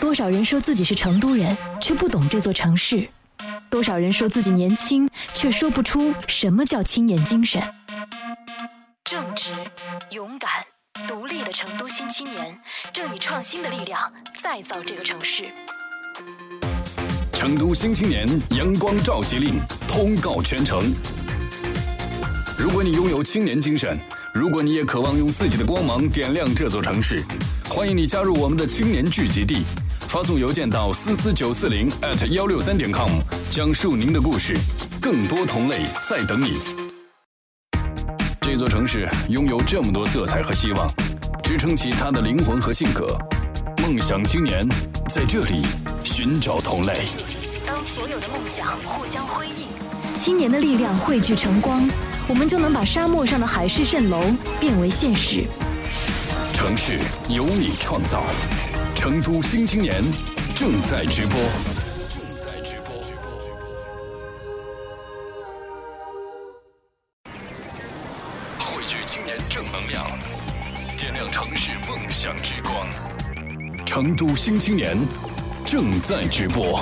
多少人说自己是成都人，却不懂这座城市；多少人说自己年轻，却说不出什么叫青年精神。正直、勇敢、独立的成都新青年，正以创新的力量再造这个城市。成都新青年阳光召集令通告全城：如果你拥有青年精神，如果你也渴望用自己的光芒点亮这座城市，欢迎你加入我们的青年聚集地。发送邮件到思思九四零 at 幺六三点 com，讲述您的故事，更多同类在等你。这座城市拥有这么多色彩和希望，支撑起它的灵魂和性格。梦想青年在这里寻找同类。当所有的梦想互相辉映，青年的力量汇聚成光，我们就能把沙漠上的海市蜃楼变为现实。城市由你创造。成都新青年正在直播，正在直播。汇聚青年正能量，点亮城市梦想之光。成都新青年正在直播。